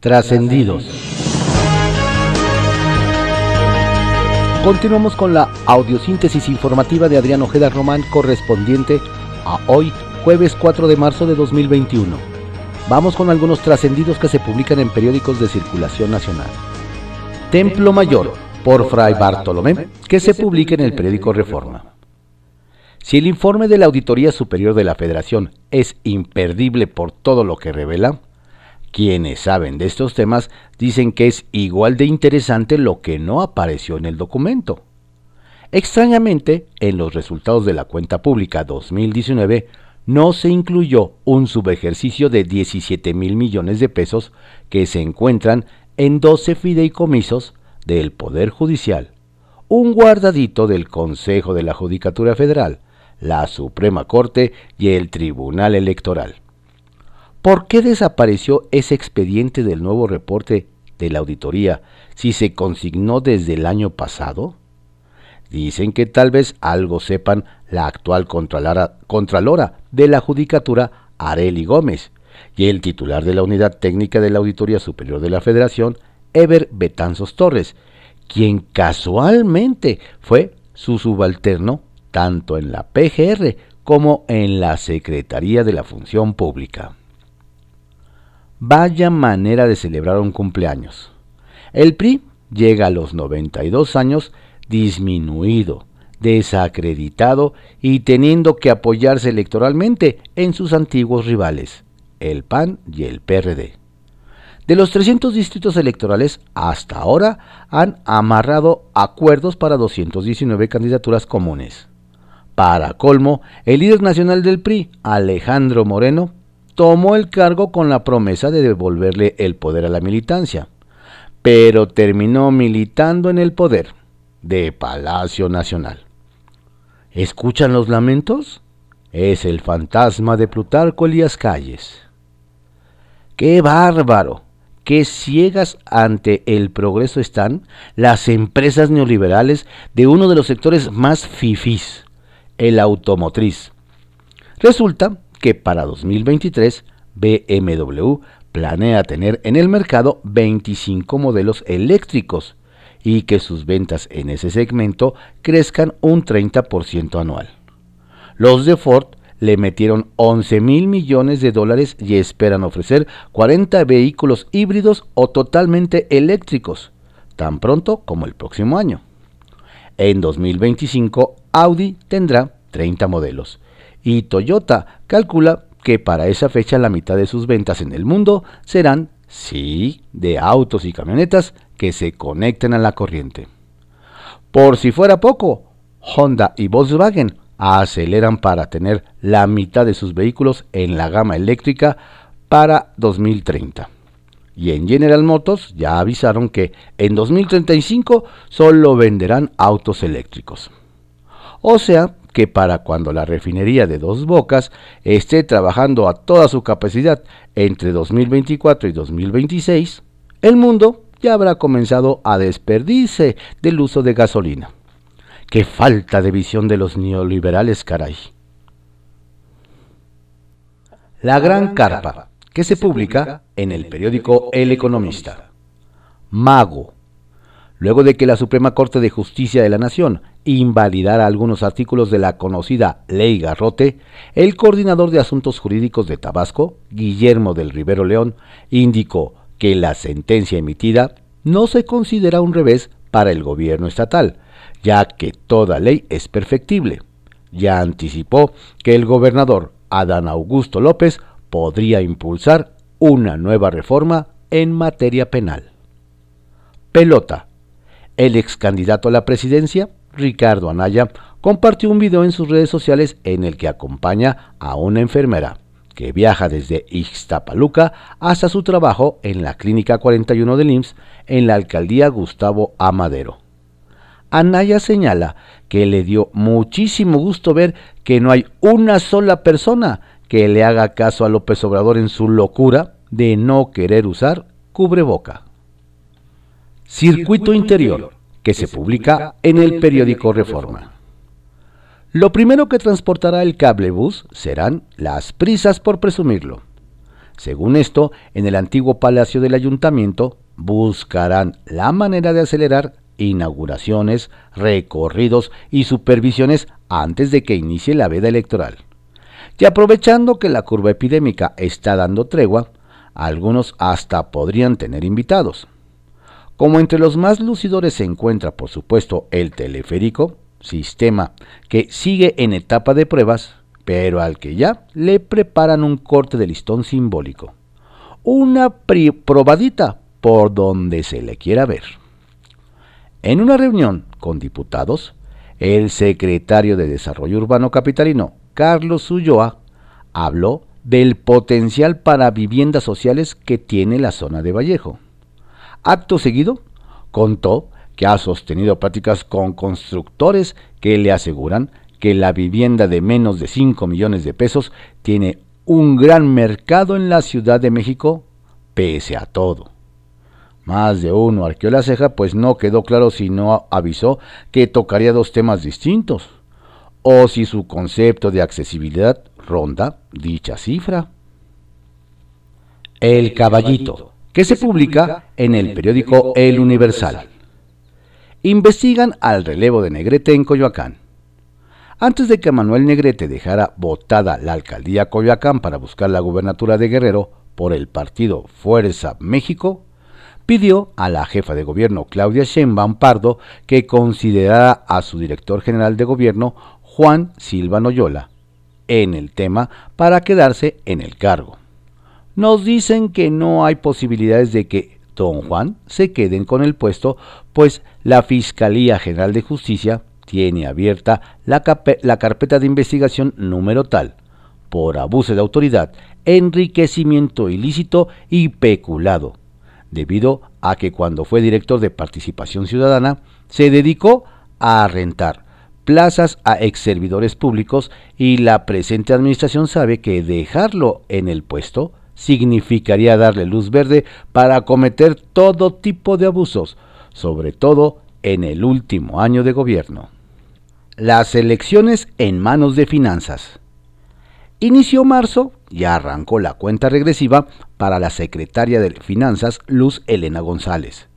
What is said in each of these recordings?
Trascendidos. Continuamos con la audiosíntesis informativa de Adrián Ojeda Román correspondiente a hoy, jueves 4 de marzo de 2021. Vamos con algunos trascendidos que se publican en periódicos de circulación nacional. Templo Mayor, por Fray Bartolomé, que se publica en el periódico Reforma. Si el informe de la Auditoría Superior de la Federación es imperdible por todo lo que revela, quienes saben de estos temas dicen que es igual de interesante lo que no apareció en el documento. Extrañamente, en los resultados de la cuenta pública 2019 no se incluyó un subejercicio de 17 mil millones de pesos que se encuentran en 12 fideicomisos del Poder Judicial, un guardadito del Consejo de la Judicatura Federal, la Suprema Corte y el Tribunal Electoral. ¿Por qué desapareció ese expediente del nuevo reporte de la auditoría si se consignó desde el año pasado? Dicen que tal vez algo sepan la actual contralora, de la Judicatura, Areli Gómez, y el titular de la Unidad Técnica de la Auditoría Superior de la Federación, Ever Betanzos Torres, quien casualmente fue su subalterno tanto en la PGR como en la Secretaría de la Función Pública. Vaya manera de celebrar un cumpleaños. El PRI llega a los 92 años disminuido, desacreditado y teniendo que apoyarse electoralmente en sus antiguos rivales, el PAN y el PRD. De los 300 distritos electorales, hasta ahora han amarrado acuerdos para 219 candidaturas comunes. Para colmo, el líder nacional del PRI, Alejandro Moreno, tomó el cargo con la promesa de devolverle el poder a la militancia, pero terminó militando en el poder de Palacio Nacional. ¿Escuchan los lamentos? Es el fantasma de Plutarco Elías Calles. ¡Qué bárbaro! qué ciegas ante el progreso están las empresas neoliberales de uno de los sectores más fifís, el automotriz. Resulta que para 2023 BMW planea tener en el mercado 25 modelos eléctricos y que sus ventas en ese segmento crezcan un 30% anual. Los de Ford le metieron 11 mil millones de dólares y esperan ofrecer 40 vehículos híbridos o totalmente eléctricos, tan pronto como el próximo año. En 2025 Audi tendrá 30 modelos y Toyota calcula que para esa fecha la mitad de sus ventas en el mundo serán, sí, de autos y camionetas que se conecten a la corriente. Por si fuera poco, Honda y Volkswagen aceleran para tener la mitad de sus vehículos en la gama eléctrica para 2030. Y en General Motors ya avisaron que en 2035 solo venderán autos eléctricos. O sea que para cuando la refinería de Dos Bocas esté trabajando a toda su capacidad entre 2024 y 2026, el mundo ya habrá comenzado a desperdice del uso de gasolina. Qué falta de visión de los neoliberales, caray. La Gran Carpa, que se publica en el periódico El Economista. Mago. Luego de que la Suprema Corte de Justicia de la Nación invalidara algunos artículos de la conocida Ley Garrote, el coordinador de Asuntos Jurídicos de Tabasco, Guillermo del Rivero León, indicó que la sentencia emitida no se considera un revés para el gobierno estatal, ya que toda ley es perfectible. Ya anticipó que el gobernador Adán Augusto López podría impulsar una nueva reforma en materia penal. Pelota. El ex candidato a la presidencia, Ricardo Anaya, compartió un video en sus redes sociales en el que acompaña a una enfermera que viaja desde Ixtapaluca hasta su trabajo en la Clínica 41 del IMSS en la alcaldía Gustavo Amadero. Anaya señala que le dio muchísimo gusto ver que no hay una sola persona que le haga caso a López Obrador en su locura de no querer usar cubreboca. Circuito Interior, que se publica en el periódico Reforma. Lo primero que transportará el cablebús serán las prisas por presumirlo. Según esto, en el antiguo palacio del ayuntamiento buscarán la manera de acelerar inauguraciones, recorridos y supervisiones antes de que inicie la veda electoral. Y aprovechando que la curva epidémica está dando tregua, algunos hasta podrían tener invitados. Como entre los más lucidores se encuentra, por supuesto, el teleférico, sistema que sigue en etapa de pruebas, pero al que ya le preparan un corte de listón simbólico. Una probadita por donde se le quiera ver. En una reunión con diputados, el secretario de Desarrollo Urbano Capitalino, Carlos Ulloa, habló del potencial para viviendas sociales que tiene la zona de Vallejo. Acto seguido, contó que ha sostenido prácticas con constructores que le aseguran que la vivienda de menos de 5 millones de pesos tiene un gran mercado en la Ciudad de México, pese a todo. Más de uno arqueó la ceja, pues no quedó claro si no avisó que tocaría dos temas distintos, o si su concepto de accesibilidad ronda dicha cifra. El Caballito, que se publica en el periódico El Universal. Investigan al relevo de Negrete en Coyoacán. Antes de que Manuel Negrete dejara votada la alcaldía Coyoacán para buscar la gubernatura de Guerrero por el partido Fuerza México, pidió a la jefa de gobierno Claudia Sheinbaum Pardo que considerara a su director general de gobierno Juan Silva Noyola en el tema para quedarse en el cargo. Nos dicen que no hay posibilidades de que don Juan se queden con el puesto, pues la Fiscalía General de Justicia tiene abierta la, la carpeta de investigación número tal por abuso de autoridad, enriquecimiento ilícito y peculado debido a que cuando fue director de Participación Ciudadana se dedicó a rentar plazas a ex servidores públicos y la presente administración sabe que dejarlo en el puesto significaría darle luz verde para cometer todo tipo de abusos, sobre todo en el último año de gobierno. Las elecciones en manos de finanzas. Inició marzo y arrancó la cuenta regresiva para la secretaria de Finanzas, Luz Elena González,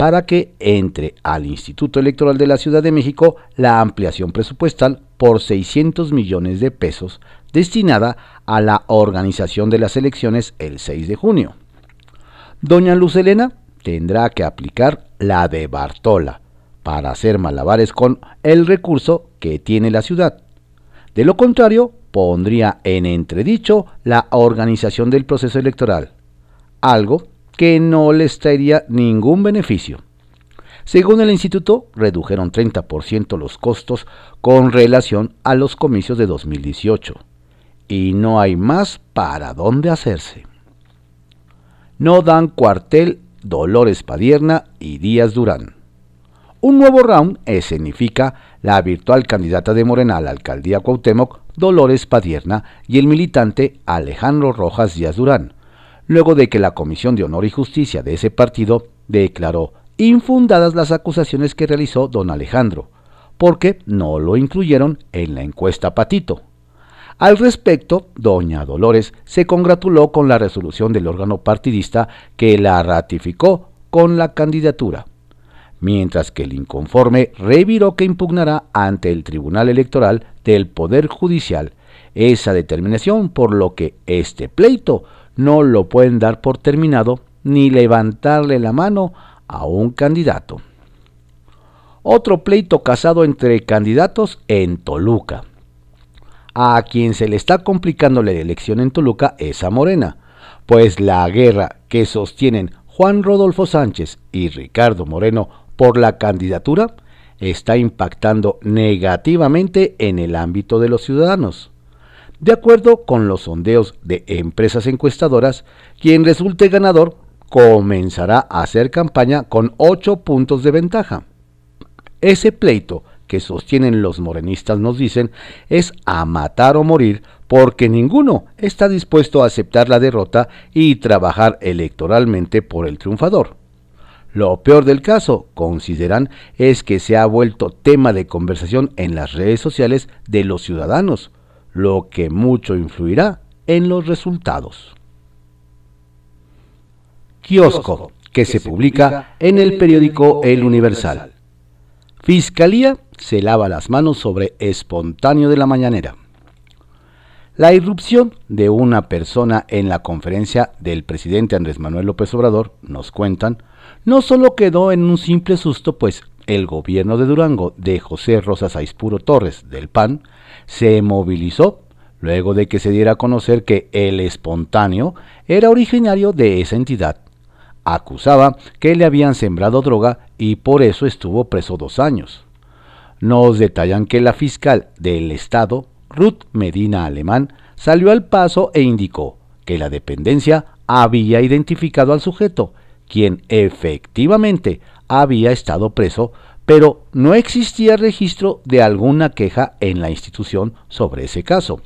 para que entre al Instituto Electoral de la Ciudad de México la ampliación presupuestal por 600 millones de pesos destinada a la organización de las elecciones el 6 de junio. Doña Luz Elena tendrá que aplicar la de Bartola para hacer malabares con el recurso que tiene la ciudad. De lo contrario, pondría en entredicho la organización del proceso electoral, algo que no les traería ningún beneficio. Según el instituto, redujeron 30% los costos con relación a los comicios de 2018, y no hay más para dónde hacerse. No dan cuartel Dolores Padierna y Díaz Durán. Un nuevo round escenifica la virtual candidata de Morena a la alcaldía Cuauhtémoc, Dolores Padierna, y el militante Alejandro Rojas Díaz Durán, luego de que la Comisión de Honor y Justicia de ese partido declaró infundadas las acusaciones que realizó don Alejandro, porque no lo incluyeron en la encuesta Patito. Al respecto, doña Dolores se congratuló con la resolución del órgano partidista que la ratificó con la candidatura mientras que el inconforme reviró que impugnará ante el Tribunal Electoral del Poder Judicial esa determinación, por lo que este pleito no lo pueden dar por terminado ni levantarle la mano a un candidato. Otro pleito casado entre candidatos en Toluca. A quien se le está complicando la elección en Toluca es a Morena, pues la guerra que sostienen Juan Rodolfo Sánchez y Ricardo Moreno por la candidatura está impactando negativamente en el ámbito de los ciudadanos. De acuerdo con los sondeos de empresas encuestadoras, quien resulte ganador comenzará a hacer campaña con 8 puntos de ventaja. Ese pleito que sostienen los morenistas nos dicen es a matar o morir porque ninguno está dispuesto a aceptar la derrota y trabajar electoralmente por el triunfador. Lo peor del caso, consideran, es que se ha vuelto tema de conversación en las redes sociales de los ciudadanos, lo que mucho influirá en los resultados. Kiosco, que se publica en el periódico El Universal. Fiscalía se lava las manos sobre espontáneo de la mañanera. La irrupción de una persona en la conferencia del presidente Andrés Manuel López Obrador, nos cuentan, no solo quedó en un simple susto, pues el gobierno de Durango de José Rosas Aispuro Torres del PAN se movilizó luego de que se diera a conocer que el espontáneo era originario de esa entidad. Acusaba que le habían sembrado droga y por eso estuvo preso dos años. Nos detallan que la fiscal del Estado, Ruth Medina Alemán, salió al paso e indicó que la dependencia había identificado al sujeto, quien efectivamente había estado preso, pero no existía registro de alguna queja en la institución sobre ese caso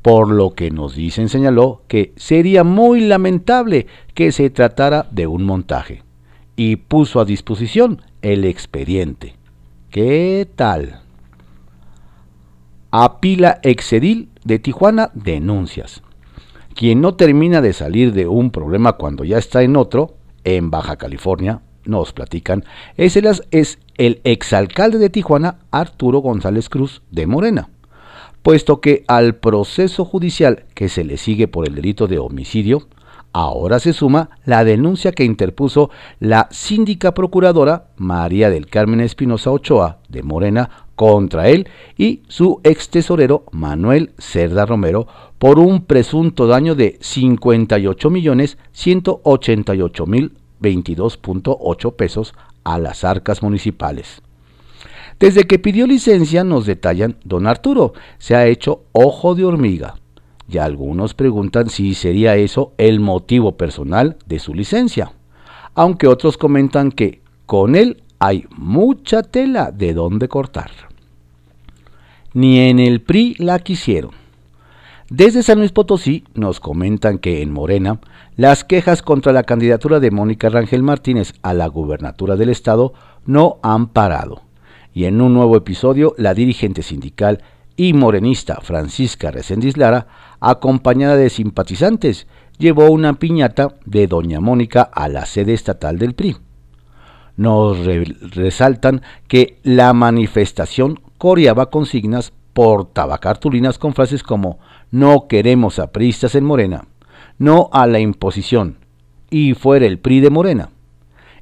por lo que nos dicen señaló que sería muy lamentable que se tratara de un montaje, y puso a disposición el expediente. ¿Qué tal? Apila Exedil de Tijuana denuncias. Quien no termina de salir de un problema cuando ya está en otro, en Baja California, nos platican, es el, es el exalcalde de Tijuana, Arturo González Cruz de Morena puesto que al proceso judicial que se le sigue por el delito de homicidio, ahora se suma la denuncia que interpuso la síndica procuradora María del Carmen Espinosa Ochoa de Morena contra él y su ex tesorero Manuel Cerda Romero por un presunto daño de 58 millones 188 mil 22.8 pesos a las arcas municipales. Desde que pidió licencia, nos detallan, don Arturo se ha hecho ojo de hormiga. Y algunos preguntan si sería eso el motivo personal de su licencia. Aunque otros comentan que con él hay mucha tela de dónde cortar. Ni en el PRI la quisieron. Desde San Luis Potosí nos comentan que en Morena las quejas contra la candidatura de Mónica Rangel Martínez a la gubernatura del estado no han parado y en un nuevo episodio la dirigente sindical y morenista Francisca Reséndiz Lara, acompañada de simpatizantes, llevó una piñata de Doña Mónica a la sede estatal del PRI. Nos resaltan que la manifestación coreaba consignas tabacartulinas con frases como no queremos a priistas en Morena, no a la imposición, y fuera el PRI de Morena.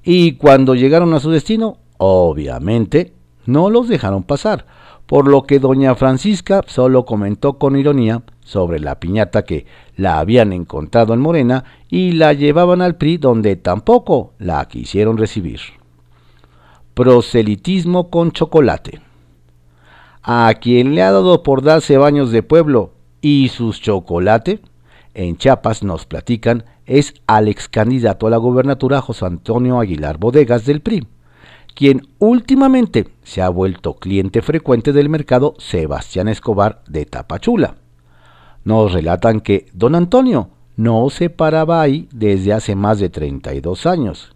Y cuando llegaron a su destino, obviamente no los dejaron pasar, por lo que doña Francisca solo comentó con ironía sobre la piñata que la habían encontrado en Morena y la llevaban al PRI donde tampoco la quisieron recibir. Proselitismo con chocolate. A quien le ha dado por darse baños de pueblo y sus chocolate, en Chiapas nos platican, es al ex candidato a la gobernatura José Antonio Aguilar Bodegas del PRI quien últimamente se ha vuelto cliente frecuente del mercado Sebastián Escobar de Tapachula. Nos relatan que don Antonio no se paraba ahí desde hace más de 32 años.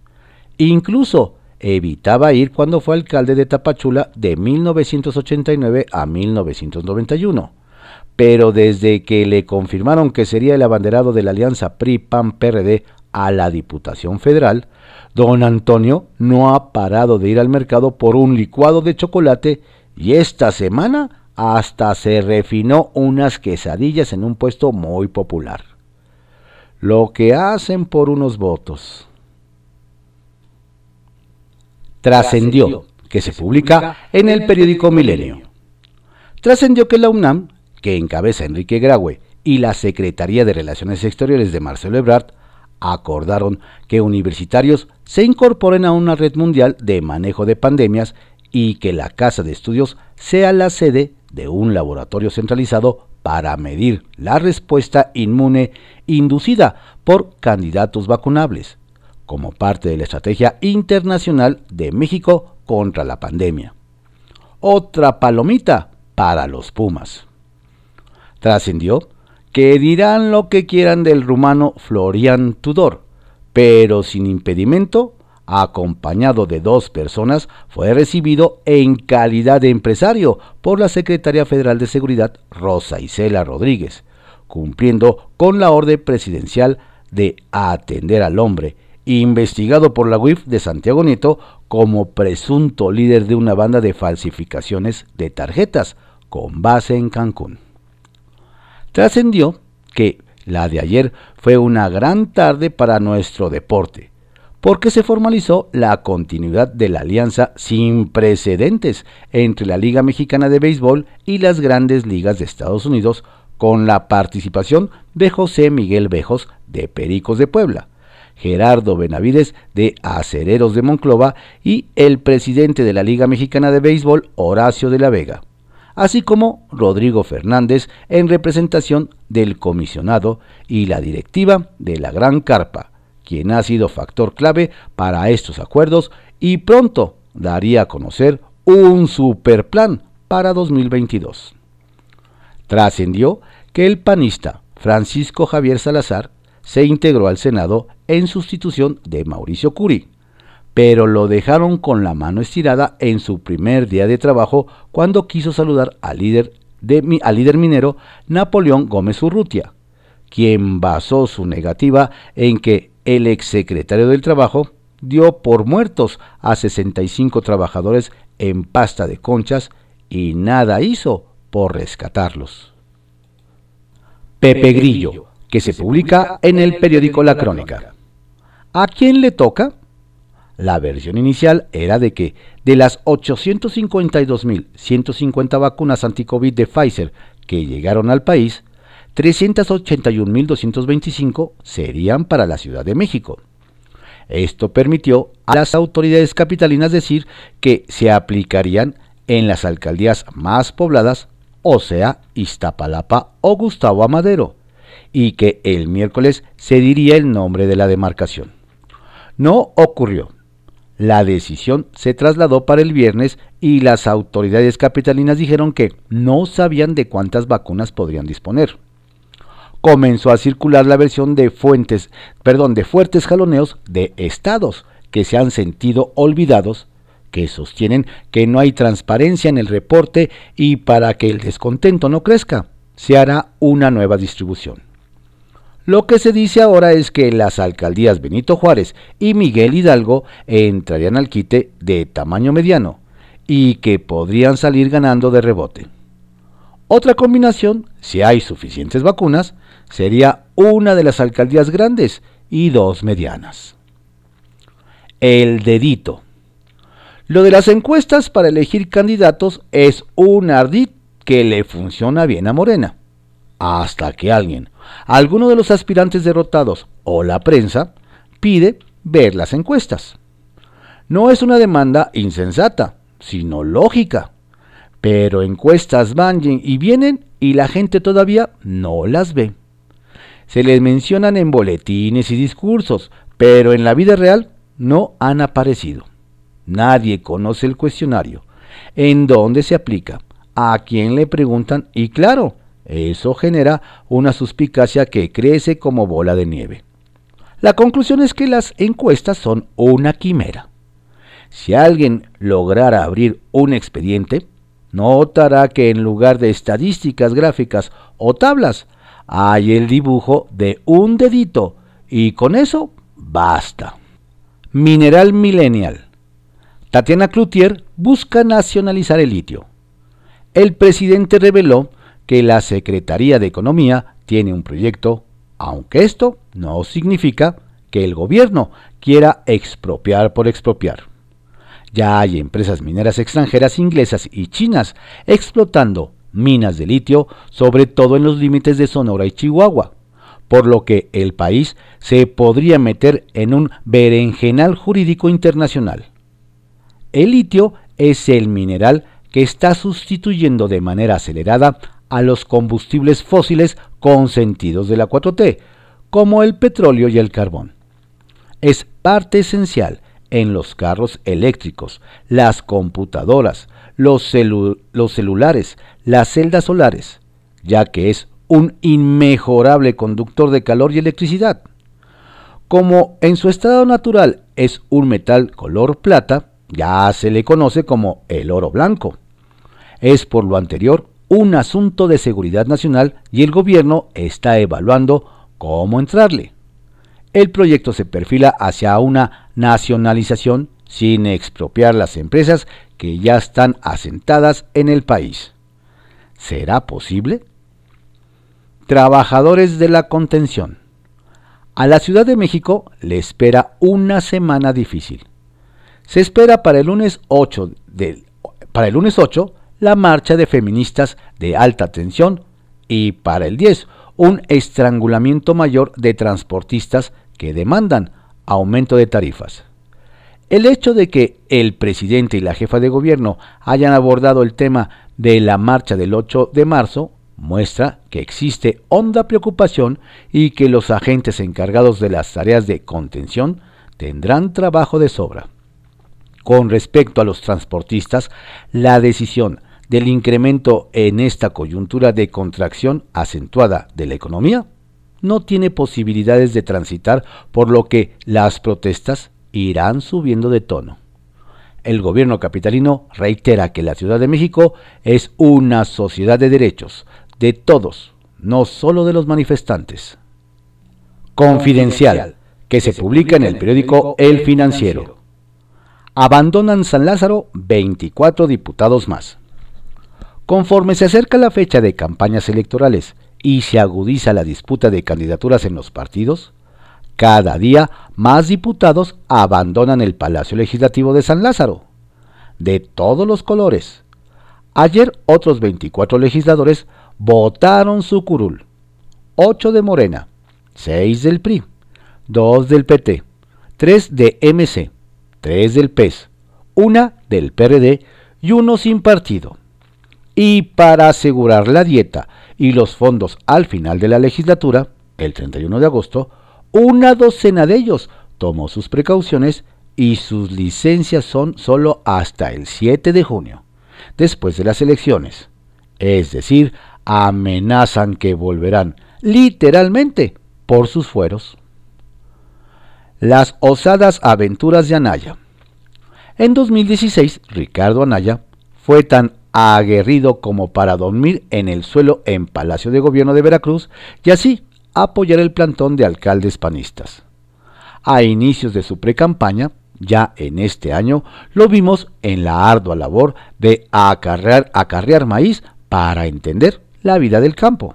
Incluso evitaba ir cuando fue alcalde de Tapachula de 1989 a 1991. Pero desde que le confirmaron que sería el abanderado de la alianza PRI-PAN-PRD a la Diputación Federal, Don Antonio no ha parado de ir al mercado por un licuado de chocolate y esta semana hasta se refinó unas quesadillas en un puesto muy popular. Lo que hacen por unos votos. Trascendió, que se publica en el periódico Milenio. Trascendió que la UNAM, que encabeza Enrique Graue, y la Secretaría de Relaciones Exteriores de Marcelo Ebrard, acordaron que universitarios se incorporen a una red mundial de manejo de pandemias y que la Casa de Estudios sea la sede de un laboratorio centralizado para medir la respuesta inmune inducida por candidatos vacunables, como parte de la estrategia internacional de México contra la pandemia. Otra palomita para los Pumas. Trascendió que dirán lo que quieran del rumano Florian Tudor, pero sin impedimento, acompañado de dos personas, fue recibido en calidad de empresario por la Secretaría Federal de Seguridad Rosa Isela Rodríguez, cumpliendo con la orden presidencial de atender al hombre investigado por la UIF de Santiago Nieto como presunto líder de una banda de falsificaciones de tarjetas con base en Cancún. Trascendió que la de ayer fue una gran tarde para nuestro deporte, porque se formalizó la continuidad de la alianza sin precedentes entre la Liga Mexicana de Béisbol y las grandes ligas de Estados Unidos con la participación de José Miguel Bejos de Pericos de Puebla, Gerardo Benavides de Acereros de Monclova y el presidente de la Liga Mexicana de Béisbol, Horacio de la Vega, así como Rodrigo Fernández en representación del comisionado y la directiva de la Gran Carpa, quien ha sido factor clave para estos acuerdos y pronto daría a conocer un superplan para 2022. Trascendió que el panista Francisco Javier Salazar se integró al Senado en sustitución de Mauricio Curi, pero lo dejaron con la mano estirada en su primer día de trabajo cuando quiso saludar al líder, de, al líder minero Napoleón Gómez Urrutia, quien basó su negativa en que el exsecretario del Trabajo dio por muertos a 65 trabajadores en pasta de conchas y nada hizo por rescatarlos. Pepe Grillo, que se publica en el periódico La Crónica. ¿A quién le toca? La versión inicial era de que de las 852.150 vacunas anticovid de Pfizer que llegaron al país, 381.225 serían para la Ciudad de México. Esto permitió a las autoridades capitalinas decir que se aplicarían en las alcaldías más pobladas o sea, Iztapalapa o Gustavo Amadero, y que el miércoles se diría el nombre de la demarcación. No ocurrió. La decisión se trasladó para el viernes y las autoridades capitalinas dijeron que no sabían de cuántas vacunas podrían disponer. Comenzó a circular la versión de fuentes, perdón, de fuertes jaloneos de estados que se han sentido olvidados que sostienen que no hay transparencia en el reporte y para que el descontento no crezca, se hará una nueva distribución. Lo que se dice ahora es que las alcaldías Benito Juárez y Miguel Hidalgo entrarían al quite de tamaño mediano y que podrían salir ganando de rebote. Otra combinación, si hay suficientes vacunas, sería una de las alcaldías grandes y dos medianas. El dedito. Lo de las encuestas para elegir candidatos es un ardid que le funciona bien a Morena. Hasta que alguien, alguno de los aspirantes derrotados o la prensa, pide ver las encuestas. No es una demanda insensata, sino lógica. Pero encuestas van y vienen y la gente todavía no las ve. Se les mencionan en boletines y discursos, pero en la vida real no han aparecido. Nadie conoce el cuestionario, en dónde se aplica, a quién le preguntan y claro, eso genera una suspicacia que crece como bola de nieve. La conclusión es que las encuestas son una quimera. Si alguien lograra abrir un expediente, notará que en lugar de estadísticas gráficas o tablas, hay el dibujo de un dedito y con eso basta. Mineral Millennial Tatiana Cloutier busca nacionalizar el litio. El presidente reveló que la Secretaría de Economía tiene un proyecto, aunque esto no significa que el gobierno quiera expropiar por expropiar. Ya hay empresas mineras extranjeras inglesas y chinas explotando minas de litio, sobre todo en los límites de Sonora y Chihuahua, por lo que el país se podría meter en un berenjenal jurídico internacional. El litio es el mineral que está sustituyendo de manera acelerada a los combustibles fósiles consentidos de la 4T, como el petróleo y el carbón. Es parte esencial en los carros eléctricos, las computadoras, los, los, celulares, las celdas solares, ya que es un inmejorable conductor de calor y electricidad. Como en su estado natural es un metal color plata, ya se le conoce como el oro blanco. Es por lo anterior un asunto de seguridad nacional y el gobierno está evaluando cómo entrarle. el proyecto se perfila hacia una nacionalización sin expropiar las empresas que ya están asentadas en el país. ¿Será posible? Trabajadores de la contención. A la Ciudad de México le espera una semana difícil. Se espera para el lunes 8, para el lunes 8 la marcha de feministas de alta tensión y para el 10 un estrangulamiento mayor de transportistas que demandan aumento de tarifas. El hecho de que el presidente y la jefa de gobierno hayan abordado el tema de la marcha del 8 de marzo muestra que existe honda preocupación y que los agentes encargados de las tareas de contención tendrán trabajo de sobra. Con respecto a los transportistas, la decisión del incremento en esta coyuntura de contracción acentuada de la economía no tiene posibilidades de transitar, por lo que las protestas irán subiendo de tono. El gobierno capitalino reitera que la Ciudad de México es una sociedad de derechos, de todos, no solo de los manifestantes. Confidencial, que se publica en el periódico El Financiero. Abandonan San Lázaro 24 diputados más. Conforme se acerca la fecha de campañas electorales y se agudiza la disputa de candidaturas en los partidos, cada día más diputados abandonan el Palacio Legislativo de San Lázaro, de todos los colores. Ayer otros 24 legisladores votaron su curul. 8 de Morena, 6 del PRI, 2 del PT, 3 de MC, 3 del PES, 1 del PRD y uno sin partido. Y para asegurar la dieta y los fondos al final de la legislatura, el 31 de agosto, una docena de ellos tomó sus precauciones y sus licencias son solo hasta el 7 de junio, después de las elecciones. Es decir, amenazan que volverán literalmente por sus fueros. Las osadas aventuras de Anaya. En 2016, Ricardo Anaya fue tan aguerrido como para dormir en el suelo en Palacio de Gobierno de Veracruz y así apoyar el plantón de alcaldes panistas. A inicios de su precampaña, ya en este año, lo vimos en la ardua labor de acarrear, acarrear maíz para entender la vida del campo.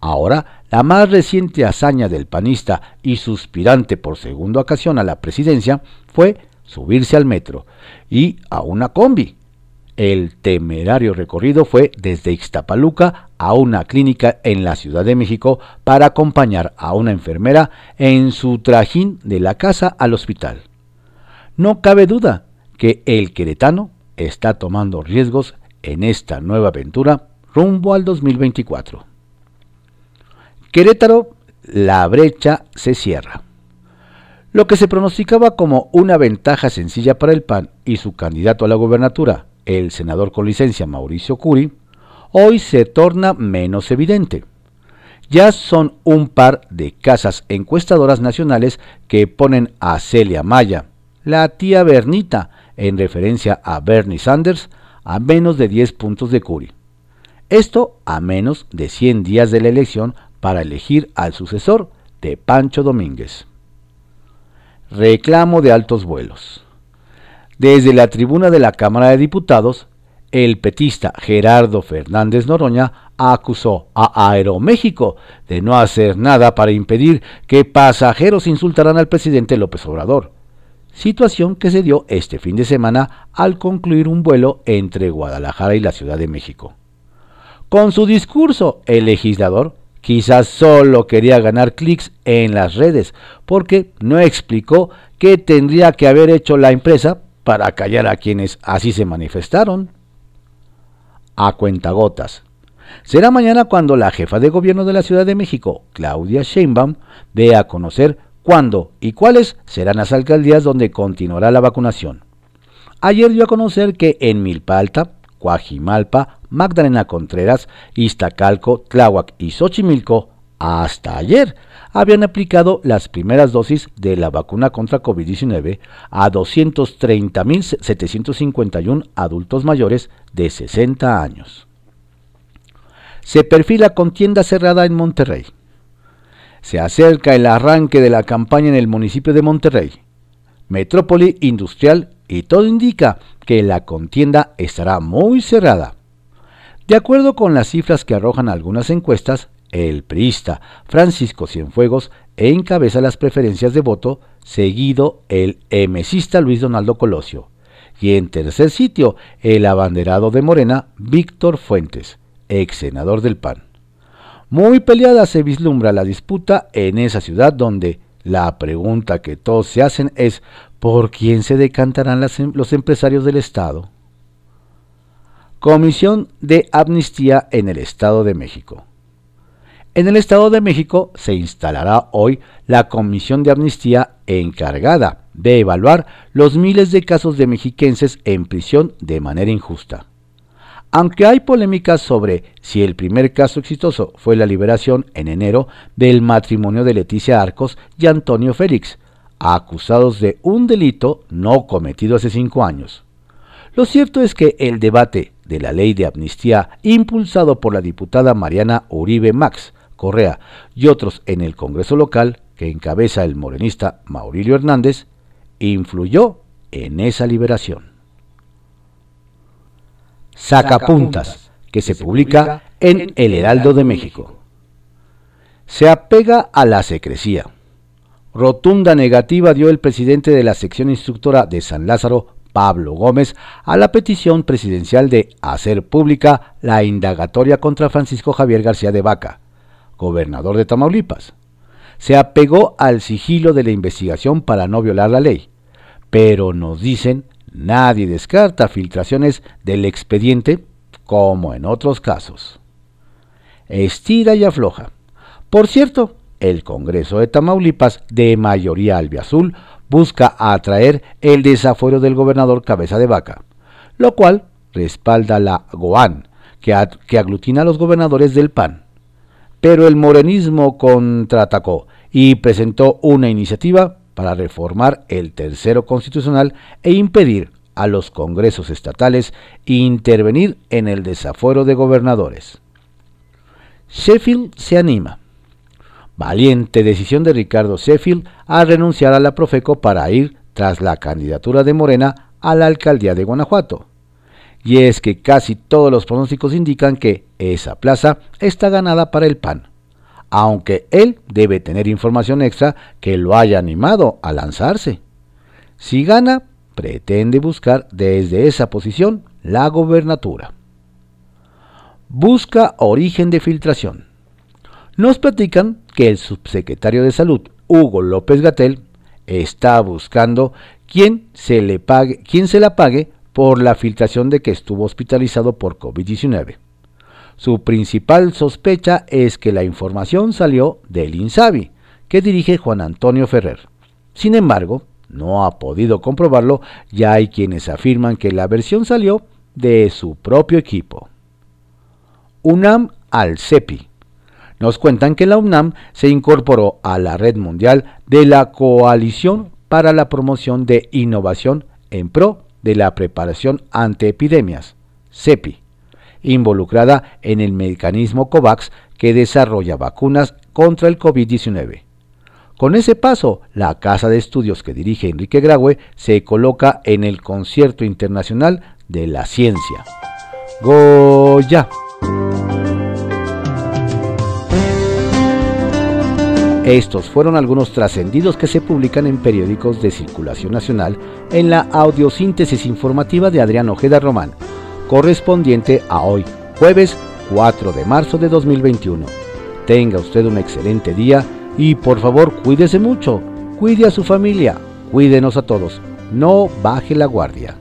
Ahora, la más reciente hazaña del panista y suspirante por segunda ocasión a la presidencia fue subirse al metro y a una combi el temerario recorrido fue desde Ixtapaluca a una clínica en la Ciudad de México para acompañar a una enfermera en su trajín de la casa al hospital. No cabe duda que el queretano está tomando riesgos en esta nueva aventura rumbo al 2024. Querétaro, la brecha se cierra. Lo que se pronosticaba como una ventaja sencilla para el PAN y su candidato a la gobernatura, el senador con licencia Mauricio Curi, hoy se torna menos evidente. Ya son un par de casas encuestadoras nacionales que ponen a Celia Maya, la tía Bernita, en referencia a Bernie Sanders, a menos de 10 puntos de Curi. Esto a menos de 100 días de la elección para elegir al sucesor de Pancho Domínguez. Reclamo de altos vuelos. Desde la tribuna de la Cámara de Diputados, el petista Gerardo Fernández Noroña acusó a Aeroméxico de no hacer nada para impedir que pasajeros insultaran al presidente López Obrador, situación que se dio este fin de semana al concluir un vuelo entre Guadalajara y la Ciudad de México. Con su discurso, el legislador quizás solo quería ganar clics en las redes, porque no explicó qué tendría que haber hecho la empresa para callar a quienes así se manifestaron. A cuentagotas. Será mañana cuando la jefa de gobierno de la Ciudad de México, Claudia Sheinbaum, dé a conocer cuándo y cuáles serán las alcaldías donde continuará la vacunación. Ayer dio a conocer que en Milpalta, Coajimalpa, Magdalena Contreras, Iztacalco, Tláhuac y Xochimilco, hasta ayer habían aplicado las primeras dosis de la vacuna contra COVID-19 a 230.751 adultos mayores de 60 años. Se perfila contienda cerrada en Monterrey. Se acerca el arranque de la campaña en el municipio de Monterrey, metrópoli industrial, y todo indica que la contienda estará muy cerrada. De acuerdo con las cifras que arrojan algunas encuestas, el priista Francisco Cienfuegos encabeza las preferencias de voto, seguido el emesista Luis Donaldo Colosio. Y en tercer sitio, el abanderado de Morena, Víctor Fuentes, ex senador del PAN. Muy peleada se vislumbra la disputa en esa ciudad donde la pregunta que todos se hacen es ¿por quién se decantarán em-, los empresarios del Estado? Comisión de Amnistía en el Estado de México. En el Estado de México se instalará hoy la Comisión de Amnistía encargada de evaluar los miles de casos de mexiquenses en prisión de manera injusta. Aunque hay polémicas sobre si el primer caso exitoso fue la liberación en enero del matrimonio de Leticia Arcos y Antonio Félix, acusados de un delito no cometido hace cinco años. Lo cierto es que el debate de la ley de amnistía impulsado por la diputada Mariana Uribe Max Correa y otros en el Congreso local que encabeza el morenista Maurilio Hernández, influyó en esa liberación. Sacapuntas, que se publica en El Heraldo de México. Se apega a la secrecía. Rotunda negativa dio el presidente de la sección instructora de San Lázaro, Pablo Gómez, a la petición presidencial de hacer pública la indagatoria contra Francisco Javier García de Vaca, gobernador de Tamaulipas. Se apegó al sigilo de la investigación para no violar la ley, pero nos dicen, nadie descarta filtraciones del expediente como en otros casos. Estira y afloja. Por cierto, el Congreso de Tamaulipas, de mayoría albiazul, busca atraer el desafuero del gobernador Cabeza de Vaca, lo cual respalda la GOAN, que, aglutina a los gobernadores del PAN pero el morenismo contraatacó y presentó una iniciativa para reformar el tercero constitucional e impedir a los congresos estatales intervenir en el desafuero de gobernadores. Sheffield se anima. Valiente decisión de Ricardo Sheffield a renunciar a la Profeco para ir tras la candidatura de Morena a la alcaldía de Guanajuato y es que casi todos los pronósticos indican que esa plaza está ganada para el PAN, aunque él debe tener información extra que lo haya animado a lanzarse. Si gana, pretende buscar desde esa posición la gobernatura. Busca origen de filtración. Nos platican que el subsecretario de Salud, Hugo López Gatel, está buscando quién se, le pague, quién se la pague por la filtración de que estuvo hospitalizado por COVID-19. Su principal sospecha es que la información salió del INSABI, que dirige Juan Antonio Ferrer. Sin embargo, no ha podido comprobarlo, ya hay quienes afirman que la versión salió de su propio equipo. UNAM al CEPI. Nos cuentan que la UNAM se incorporó a la red mundial de la Coalición para la Promoción de Innovación en Pro de la Preparación ante Epidemias, CEPI, involucrada en el mecanismo COVAX que desarrolla vacunas contra el COVID-19. Con ese paso, la casa de estudios que dirige Enrique Graue se coloca en el concierto internacional de la ciencia. Goya. Estos fueron algunos trascendidos que se publican en periódicos de circulación nacional en la audiosíntesis informativa de Adrián Ojeda Román, correspondiente a hoy, jueves 4 de marzo de 2021. Tenga usted un excelente día y por favor cuídese mucho, cuide a su familia, cuídenos a todos, no baje la guardia.